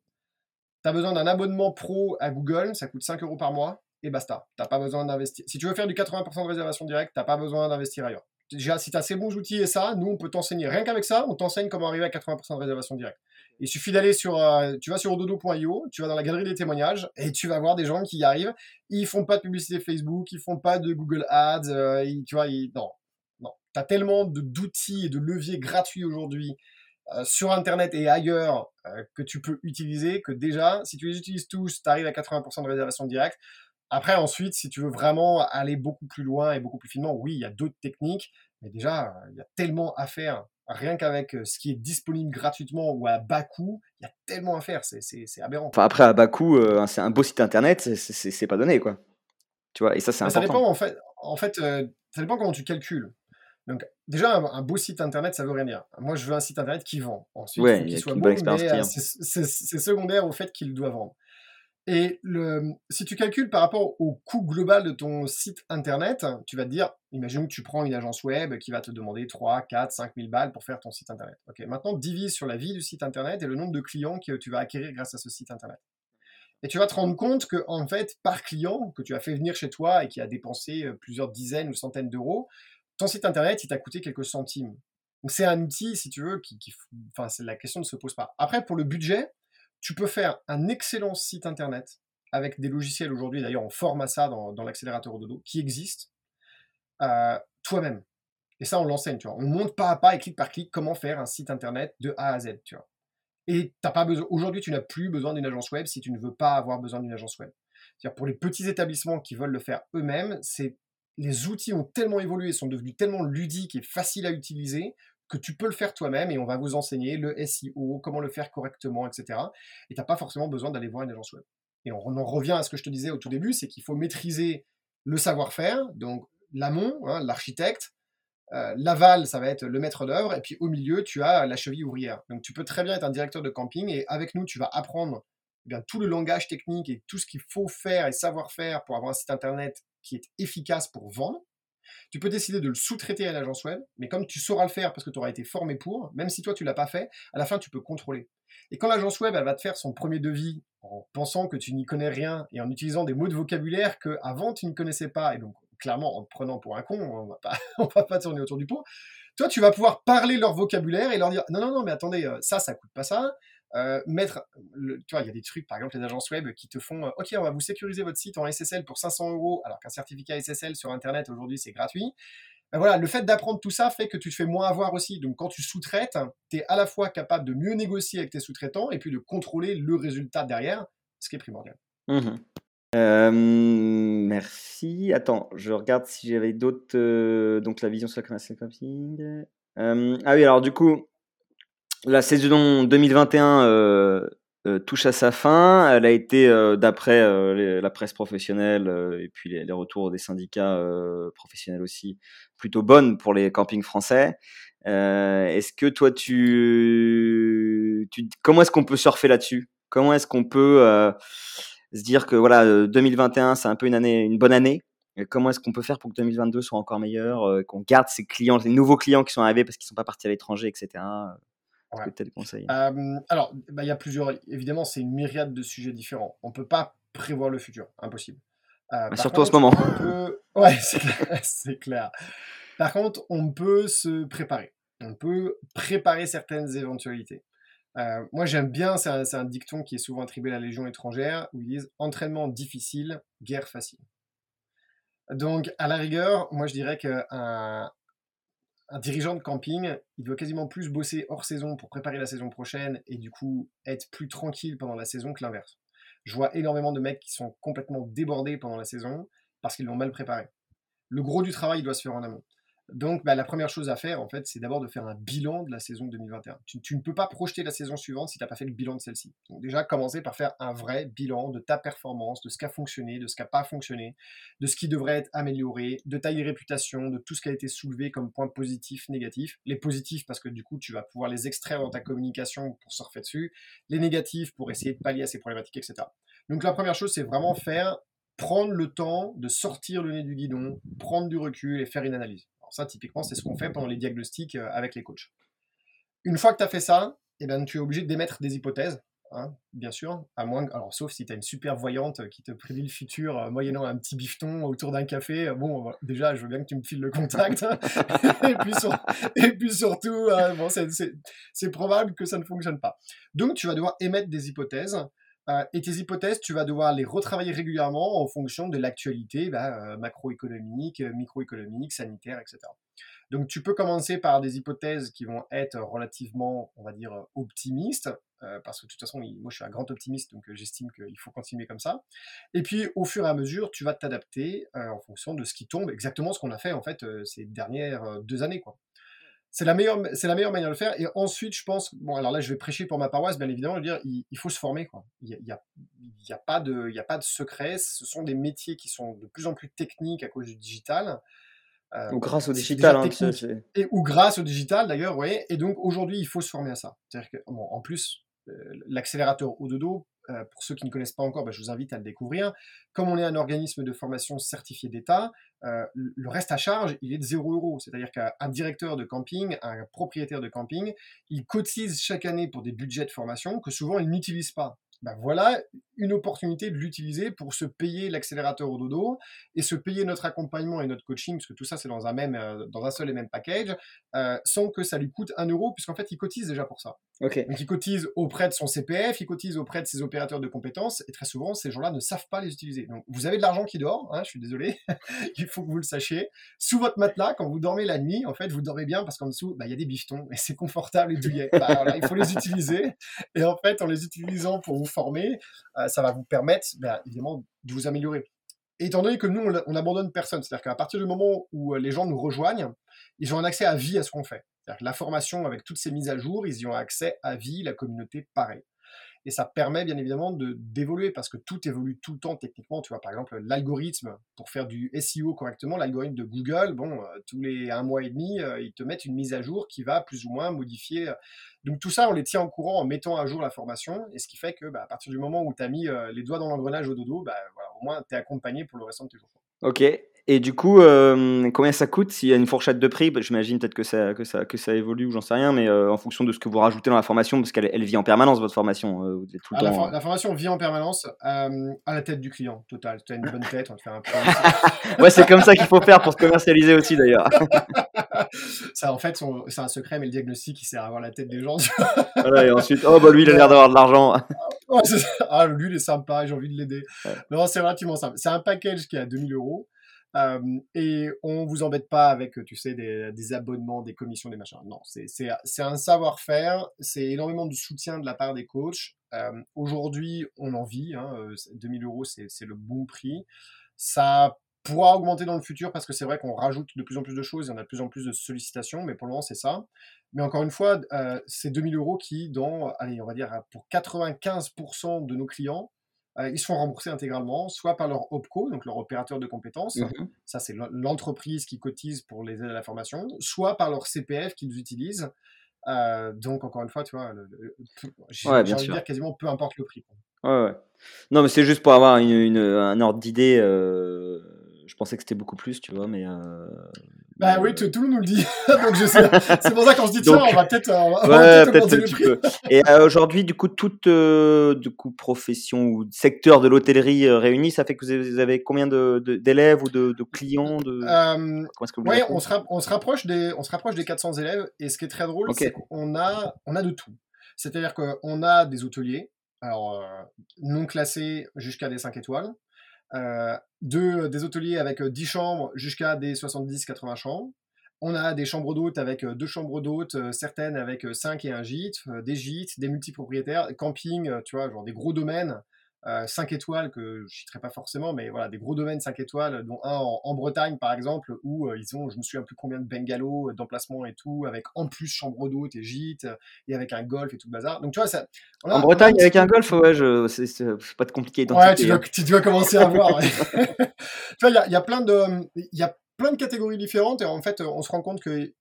Tu as besoin d'un abonnement pro à Google, ça coûte 5 euros par mois, et basta. Tu pas besoin d'investir. Si tu veux faire du 80% de réservation directe, tu pas besoin d'investir ailleurs. Déjà, si tu as ces bons outils et ça, nous, on peut t'enseigner. Rien qu'avec ça, on t'enseigne comment arriver à 80% de réservation directe. Il suffit d'aller sur, tu vas sur ododo.io, tu vas dans la galerie des témoignages et tu vas voir des gens qui y arrivent. Ils font pas de publicité Facebook, ils font pas de Google Ads, tu vois, ils, non, tu as tellement d'outils et de leviers gratuits aujourd'hui euh, sur Internet et ailleurs euh, que tu peux utiliser, que déjà, si tu les utilises tous, tu arrives à 80% de réservation directe. Après, ensuite, si tu veux vraiment aller beaucoup plus loin et beaucoup plus finement, oui, il y a d'autres techniques, mais déjà, il y a tellement à faire. Rien qu'avec euh, ce qui est disponible gratuitement ou à bas coût, il y a tellement à faire, c'est aberrant. Enfin, après, à bas coût, c'est un beau site internet, c'est pas donné, quoi. Tu vois, et ça, c'est important. Ça dépend, en fait, en fait ça dépend comment tu calcules. Donc, déjà, un, beau site internet, ça veut rien dire. Moi, je veux un site internet qui vend. Ensuite, il faut qu'il soit beau, mais euh, c'est secondaire au fait qu'il doit vendre. Et si tu calcules par rapport au coût global de ton site internet, tu vas te dire, imagine que tu prends une agence web qui va te demander 3, 4, 5 000 balles pour faire ton site internet. Ok, maintenant divise sur la vie du site internet et le nombre de clients que tu vas acquérir grâce à ce site internet. Et tu vas te rendre compte que, en fait, par client que tu as fait venir chez toi et qui a dépensé euh, plusieurs dizaines ou centaines d'euros, ton site internet, il t'a coûté quelques centimes. Donc c'est un outil, si tu veux, qui, enfin, la question ne se pose pas. Après, pour le budget, tu peux faire un excellent site internet avec des logiciels aujourd'hui, d'ailleurs, on forme à ça dans, l'accélérateur au dodo, qui existent euh, toi-même. Et ça, on l'enseigne, tu vois. On monte pas à pas et clic par clic comment faire un site internet de A à Z, tu vois. Et. Aujourd'hui, tu n'as plus besoin d'une agence web si tu ne veux pas avoir besoin d'une agence web. Pour les petits établissements qui veulent le faire eux-mêmes, les outils ont tellement évolué, sont devenus tellement ludiques et faciles à utiliser que tu peux le faire toi-même et on va vous enseigner le SEO, comment le faire correctement, etc. Et tu n'as pas forcément besoin d'aller voir une agence web. Et on en revient à ce que je te disais au tout début, c'est qu'il faut maîtriser le savoir-faire, donc l'amont, hein, l'architecte, euh, l'aval, ça va être le maître d'œuvre, et puis au milieu, tu as la cheville ouvrière. Donc tu peux très bien être un directeur de camping, et avec nous, tu vas apprendre eh bien, tout le langage technique et tout ce qu'il faut faire et savoir faire pour avoir un site internet qui est efficace pour vendre. Tu peux décider de le sous-traiter à l'agence web, mais comme tu sauras le faire parce que tu auras été formé pour, même si toi tu l'as pas fait, à la fin tu peux contrôler. Et quand l'agence web elle va te faire son premier devis en pensant que tu n'y connais rien et en utilisant des mots de vocabulaire que avant tu ne connaissais pas, et donc clairement en te prenant pour un con, on va pas, va pas tourner autour du pot. Toi, tu vas pouvoir parler leur vocabulaire et leur dire non, non, non, mais attendez, euh, ça, ça coûte pas ça. Euh, mettre, le, tu vois, il y a des trucs, par exemple, les agences web qui te font, euh, ok, on va vous sécuriser votre site en SSL pour 500 euros, alors qu'un certificat SSL sur Internet aujourd'hui c'est gratuit. Ben voilà, le fait d'apprendre tout ça fait que tu te fais moins avoir aussi. Donc quand tu sous-traites, tu es à la fois capable de mieux négocier avec tes sous-traitants et puis de contrôler le résultat derrière, ce qui est primordial. Mmh merci. Attends, je regarde si j'avais d'autres. donc la vision sur la commercial camping. ah oui, alors du coup, la saison 2021 touche à sa fin. Elle a été, d'après la presse professionnelle et puis les, retours des syndicats professionnels aussi, plutôt bonne pour les campings français. est-ce que toi, tu, comment est-ce qu'on peut surfer là-dessus? Comment est-ce qu'on peut se dire que voilà, 2021, c'est un peu une année, une bonne année? comment est-ce qu'on peut faire pour que 2022 soit encore meilleur, qu'on garde ces clients, les nouveaux clients qui sont arrivés parce qu'ils sont pas partis à l'étranger, etc. Ouais. Que conseils Alors, bah, il y a plusieurs. Évidemment, c'est une myriade de sujets différents. On peut pas prévoir le futur, impossible. Euh, bah, surtout en ce moment. Ouais, c'est clair. Par contre, on peut se préparer. On peut préparer certaines éventualités. Euh, moi, j'aime bien, c'est un, un, dicton qui est souvent attribué à la Légion étrangère, où ils disent entraînement difficile, guerre facile. Donc, à la rigueur, moi, je dirais qu'un un dirigeant de camping, il doit quasiment plus bosser hors saison pour préparer la saison prochaine et du coup être plus tranquille pendant la saison que l'inverse. Je vois énormément de mecs qui sont complètement débordés pendant la saison parce qu'ils l'ont mal préparé. Le gros du travail doit se faire en amont. Donc, bah, la première chose à faire, en fait, c'est d'abord de faire un bilan de la saison 2021. Tu, ne peux pas projeter la saison suivante si tu n'as pas fait le bilan de celle-ci. Donc, déjà, commencer par faire un vrai bilan de ta performance, de ce qui a fonctionné, de ce qui n'a pas fonctionné, de ce qui devrait être amélioré, de ta réputation, de tout ce qui a été soulevé comme point positif, négatif. Les positifs, parce que du coup, tu vas pouvoir les extraire dans ta communication pour surfer dessus. Les négatifs, pour essayer de pallier à ces problématiques, etc. Donc, la première chose, c'est vraiment faire prendre le temps de sortir le nez du guidon, prendre du recul et faire une analyse ça, typiquement, c'est ce qu'on fait pendant les diagnostics euh, avec les coachs. Une fois que tu as fait ça, eh ben, tu es obligé d'émettre des hypothèses, hein, bien sûr, à moins, alors, sauf si tu as une super voyante qui te prédit le futur euh, moyennant un petit bifton autour d'un café. Euh, bon, déjà, je veux bien que tu me files le contact. et, puis et, puis surtout, bon, c'est probable que ça ne fonctionne pas. Donc, tu vas devoir émettre des hypothèses euh, et tes hypothèses, tu vas devoir les retravailler régulièrement en fonction de l'actualité bah, euh, macroéconomique, euh, microéconomique, sanitaire, etc. Donc tu peux commencer par des hypothèses qui vont être relativement, on va dire, optimistes, parce que de toute façon, moi je suis un grand optimiste, donc j'estime qu'il faut continuer comme ça. Et puis au fur et à mesure, tu vas t'adapter en fonction de ce qui tombe, exactement ce qu'on a fait en fait ces dernières deux années. Quoi c'est la meilleure, c'est la meilleure manière de le faire. Et ensuite, je pense, bon, alors là, je vais prêcher pour ma paroisse, bien évidemment, je veux dire, il, faut se former, quoi. Il n'y a, y a, pas de, il a pas de secret. Ce sont des métiers qui sont de plus en plus techniques à cause du digital. Euh, ou grâce au digital, hein, et, ou grâce au digital d'ailleurs, oui. Et donc aujourd'hui, il faut se former à ça. C'est-à-dire que, bon, en plus, euh, l'accélérateur au dodo, euh, pour ceux qui ne connaissent pas encore, bah, je vous invite à le découvrir. Comme on est un organisme de formation certifié d'État, euh, le reste à charge, il est de 0 euros. C'est-à-dire qu'un directeur de camping, un propriétaire de camping, il cotise chaque année pour des budgets de formation que souvent il n'utilise pas. Ben voilà une opportunité de l'utiliser pour se payer l'accélérateur au dodo et se payer notre accompagnement et notre coaching, parce que tout ça c'est dans un même, euh, dans un seul et même package, euh, sans que ça lui coûte un euro, puisqu'en fait il cotise déjà pour ça. Donc il cotise auprès de son CPF, il cotise auprès de ses opérateurs de compétences, et très souvent ces gens-là ne savent pas les utiliser. Donc vous avez de l'argent qui dort, hein, je suis désolé, il faut que vous le sachiez, sous votre matelas quand vous dormez la nuit, en fait vous dormez bien parce qu'en dessous bah, il y a des bifetons et c'est confortable et douillet. Bah, voilà, il faut les utiliser, et en fait en les utilisant pour vous former, euh, ça va vous permettre, ben, évidemment, de vous améliorer. Et étant donné que nous, on, n'abandonne personne, c'est-à-dire qu'à partir du moment où euh, les gens nous rejoignent, ils ont un accès à vie à ce qu'on fait. C'est-à-dire que la formation, avec toutes ces mises à jour, ils y ont accès à vie, la communauté, pareil et ça permet bien évidemment de d'évoluer parce que tout évolue tout le temps techniquement. Tu vois, par exemple, l'algorithme pour faire du SEO correctement, l'algorithme de Google, bon, euh, tous les un mois et demi, euh, ils te mettent une mise à jour qui va plus ou moins modifier. Euh. Donc tout ça, on les tient en courant en mettant à jour la formation, et ce qui fait que bah, à partir du moment où tu as mis les doigts dans l'engrenage au dodo, bah, au moins tu es accompagné pour le restant de tes jours. Ok, et du coup, euh, combien ça coûte S'il y a une fourchette de prix, bah, j'imagine peut-être que ça, que, ça, que ça évolue ou j'en sais rien, mais euh, en fonction de ce que vous rajoutez dans la formation, parce qu'elle elle vit en permanence, votre formation. Euh, vous êtes tout le ah, temps... la, formation vit en permanence à la tête du client, total. Tu as une bonne tête, on te fait un peu. ouais, c'est comme ça qu'il faut faire pour se commercialiser aussi d'ailleurs. ça, en fait, c'est un secret, mais le diagnostic, il sert à avoir la tête des gens. voilà, et ensuite, oh, bah lui, il a l'air d'avoir de l'argent. ah, lui, il est sympa, j'ai envie de l'aider. Non, c'est relativement simple. C'est un package qui est à 2000 euros. Euh, et on vous embête pas avec, tu sais, des, abonnements, des commissions, des machins. Non, c'est un savoir-faire, c'est énormément de soutien de la part des coachs. Euh, aujourd'hui, on en vit, hein, 2000 euh, euros, c'est le bon prix. Ça pourra augmenter dans le futur parce que c'est vrai qu'on rajoute de plus en plus de choses, y en a de plus en plus de sollicitations, mais pour le moment, c'est ça. Mais encore une fois, c'est 2000 euros qui, dans, allez, on va dire, pour 95% de nos clients, euh, ils se font rembourser intégralement, soit par leur OPCO, donc leur opérateur de compétences, mmh ça c'est l'entreprise qui cotise pour les aides à la formation, soit par leur CPF qu'ils utilisent. Euh, donc encore une fois, tu vois, j'ai envie de dire quasiment peu importe le prix. Ouais, ouais. Non, mais c'est juste pour avoir une, un ordre d'idée. Euh, je pensais que c'était beaucoup plus, tu vois, mais. Bah oui, tout, le nous le dit. Donc c'est pour ça qu'on se dit, tiens, on va peut-être ouais, peut le prix. Et euh, aujourd'hui, du coup, toute euh, du coup, profession ou secteur de l'hôtellerie euh, réuni, ça fait que vous avez, combien d'élèves ou de, clients de... Oui, on se, on, se rapproche des, on se rapproche des 400 élèves. Et ce qui est très drôle, c'est qu'on a, on a de tout. C'est-à-dire qu'on a des hôteliers, alors non classés jusqu'à des 5 étoiles. Euh, de, des hôteliers avec 10 euh, chambres jusqu'à des 70-80 chambres. On a des chambres d'hôtes avec euh, deux chambres d'hôtes, certaines avec 5 et un gîte, des gîtes, des multipropriétaires, camping, tu des gros domaines 5 euh, étoiles que je citerai pas forcément, mais voilà, des gros domaines 5 étoiles, dont un en, Bretagne par exemple, où euh, ils ont, je me souviens plus combien de bungalows, euh, d'emplacements et tout, avec en plus chambre d'hôte et gîte, et avec un golf et tout le bazar. Donc tu vois, ça. en Bretagne avec un golf, ouais, je, c'est, pas de compliqué. Ouais, tu dois, hein. tu dois, commencer à voir. tu vois, il y, y a, plein de, il y a plein de catégories différentes et en fait, on se rend compte que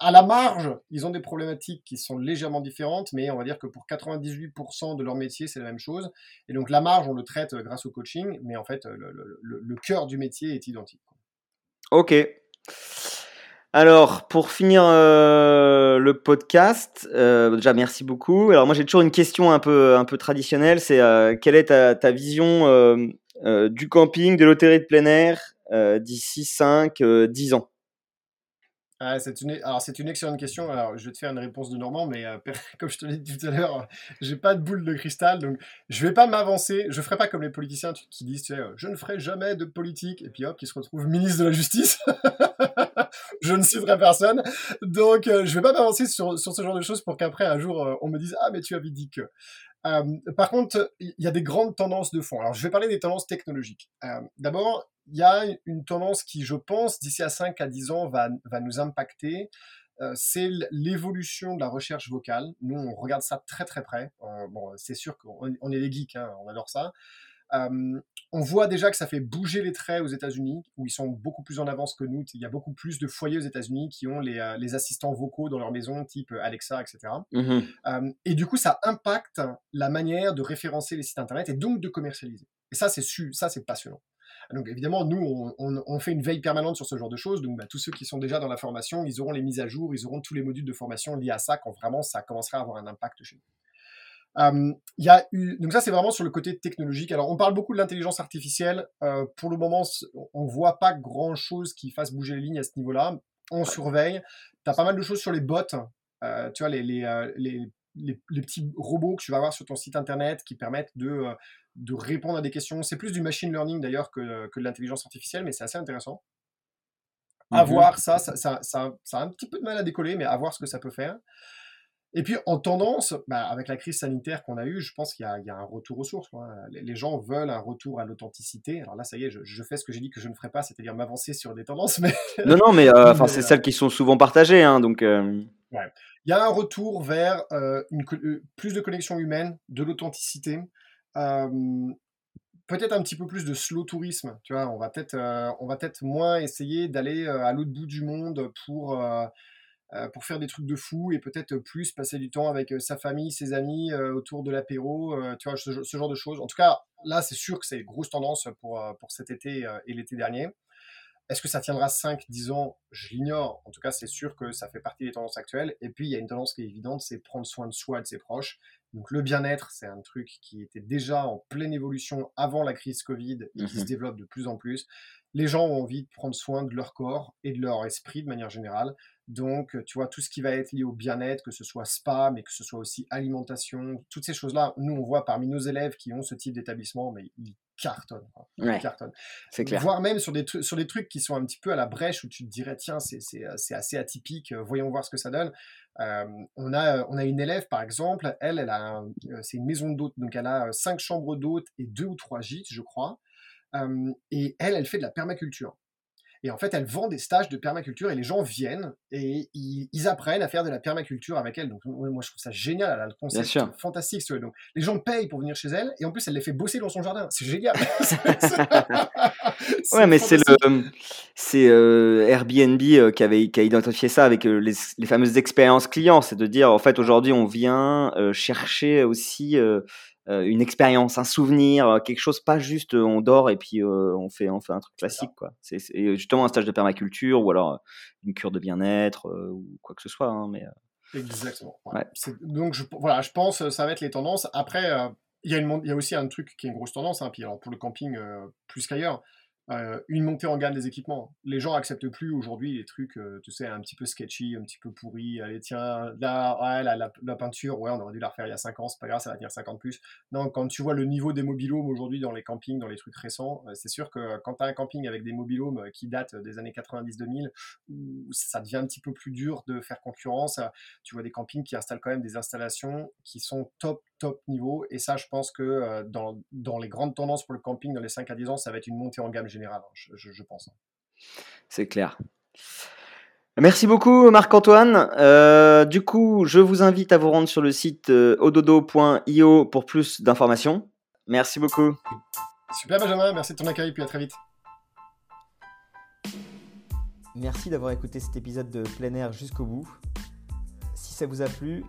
à la marge, ils ont des problématiques qui sont légèrement différentes, mais on va dire que pour 98% de leur métier, c'est la même chose. Et donc la marge, on le traite euh, grâce au coaching, mais en fait, le, cœur du métier est identique. Ok. Alors, pour finir euh, le podcast, euh, déjà merci beaucoup. Alors moi j'ai toujours une question un peu, un peu traditionnelle, c'est quelle est ta, ta vision du camping, de l'hôtellerie de plein air d'ici 5, 10 ans? Ah, c'est une... Alors, c'est une excellente question. Alors, je vais te faire une réponse de Normand, mais euh, comme je te l'ai dit tout à l'heure, j'ai pas de boule de cristal, donc je vais pas m'avancer. Je ferai pas comme les politiciens qui disent, je ne ferai jamais de politique, et puis hop, qui se retrouvent ministre de la Justice. je ne citerai personne. Donc, euh, je vais pas m'avancer sur, sur, ce genre de choses pour qu'après, un jour, euh, on me dise, ah, mais tu avais dit que. par contre, il y a des grandes tendances de fond. Alors, je vais parler des tendances technologiques. D'abord, il y a une tendance qui, je pense, d'ici à 5 à 10 ans, va, va nous impacter. Euh, c'est l'évolution de la recherche vocale. Nous, on regarde ça très très près. Euh, bon, c'est sûr qu'on on est des geeks, hein, on adore ça. Euh, on voit déjà que ça fait bouger les traits aux États-Unis, où ils sont beaucoup plus en avance que nous. Il y a beaucoup plus de foyers aux États-Unis qui ont les, les, assistants vocaux dans leur maison, type Alexa, etc. Mmh et du coup, ça impacte la manière de référencer les sites internet et donc de commercialiser. Et ça, c'est ça, c'est passionnant. Donc évidemment, nous, on, fait une veille permanente sur ce genre de choses. Donc bah, tous ceux qui sont déjà dans la formation, ils auront les mises à jour, ils auront tous les modules de formation liés à ça quand vraiment ça commencera à avoir un impact chez nous. Euh, y a eu, donc ça c'est vraiment sur le côté technologique. Alors on parle beaucoup de l'intelligence artificielle. Euh, pour le moment, on voit pas grand chose qui fasse bouger les lignes à ce niveau-là. On surveille. Tu as pas mal de choses sur les bots. Euh, tu vois les, les, les, les, petits robots que tu vas avoir sur ton site internet qui permettent de, de répondre à des questions. C'est plus du machine learning d'ailleurs que, que de l'intelligence artificielle, mais c'est assez intéressant. À mmh voir ça ça, ça, ça, ça, a un petit peu de mal à décoller, mais à voir ce que ça peut faire. Et puis en tendance, bah, avec la crise sanitaire qu'on a eue, je pense qu'il y, y, a un retour aux sources. Les, gens veulent un retour à l'authenticité. Alors là, ça y est, je, je, fais ce que j'ai dit que je ne ferais pas, c'est-à-dire m'avancer sur des tendances. Mais... Non, non, mais euh, c'est celles qui sont souvent partagées. Hein, donc, euh... Il y a un retour vers euh, euh, plus de connexion humaine, de l'authenticité. peut-être un petit peu plus de slow tourisme, tu vois, on va peut-être peut-être moins essayer d'aller à l'autre bout du monde pour euh, faire des trucs de fou et peut-être plus passer du temps avec euh, sa famille, ses amis euh, autour de l'apéro, tu vois, ce, genre de choses. En tout cas, là, c'est sûr que c'est grosse tendance pour cet été et l'été dernier. Est-ce que ça tiendra 5, 10 ans? Je l'ignore. En tout cas, c'est sûr que ça fait partie des tendances actuelles. Et puis, il y a une tendance qui est évidente, c'est prendre soin de soi, de ses proches. Donc, le bien-être, c'est un truc qui était déjà en pleine évolution avant la crise Covid et qui se mmh développe de plus en plus. Les gens ont envie de prendre soin de leur corps et de leur esprit de manière générale. Donc, tu vois, tout ce qui va être lié au bien-être, que ce soit spa, mais que ce soit aussi alimentation, toutes ces choses-là, nous, on voit parmi nos élèves qui ont ce type d'établissement, mais ils cartonnent. Ils cartonnent. C'est clair. Voire même sur des, sur des trucs qui sont un petit peu à la brèche, où tu te dirais, tiens, c'est assez atypique, euh, voyons voir ce que ça donne. Euh, on, a, on a une élève, par exemple, elle, elle a euh, c'est une maison d'hôte, donc elle a cinq chambres d'hôte et deux ou trois gîtes, je crois. Et elle, elle fait de la permaculture. Et en fait, elle vend des stages de permaculture et les gens viennent et ils, apprennent à faire de la permaculture avec elle. Donc, moi, je trouve ça génial. Elle a le concept fantastique. Donc, les gens payent pour venir chez elle et en plus, elle les fait bosser dans son jardin. C'est génial. ouais, mais c'est le, c'est euh, Airbnb euh, qui avait qui a identifié ça avec euh, les, les, fameuses expériences clients. C'est de dire, en fait, aujourd'hui, on vient chercher aussi une expérience, un souvenir, euh, quelque chose, pas juste euh, on dort et puis on, fait, on fait un truc classique. quoi. C'est justement un stage de permaculture ou alors une cure de bien-être ou quoi que ce soit. Hein, mais, Exactement. Donc je, voilà, je pense que ça va être les tendances. Après, il y, y, a aussi un truc qui est une grosse tendance, hein, puis alors pour le camping plus qu'ailleurs, euh, une montée en gamme des équipements. Les gens acceptent plus aujourd'hui les trucs, euh, tu sais, un petit peu sketchy, un petit peu pourri. Allez, tiens, là, la, peinture, ouais, on aurait dû la refaire il y a 5 ans, c'est pas grave, ça va tenir 50 plus. Non, quand tu vois le niveau des mobilhomes aujourd'hui dans les campings, dans les trucs récents, euh, c'est sûr que quand tu as un camping avec des mobilhomes qui datent des années 90-2000, ça devient un petit peu plus dur de faire concurrence. Tu vois des campings qui installent quand même des installations qui sont top, top niveau. Et ça, je pense que dans, dans les grandes tendances pour le camping dans les 5 à 10 ans, ça va être une montée en gamme générale Hein, je, pense. Hein. C'est clair. Merci beaucoup Marc-Antoine. Euh, du coup, je vous invite à vous rendre sur le site euh, ododo.io pour plus d'informations. Merci beaucoup. Super Benjamin, merci de ton accueil, puis à très vite. Merci d'avoir écouté cet épisode de plein air jusqu'au bout. Si ça vous a plu,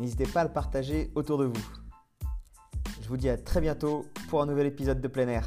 n'hésitez pas à le partager autour de vous. Je vous dis à très bientôt pour un nouvel épisode de plein air.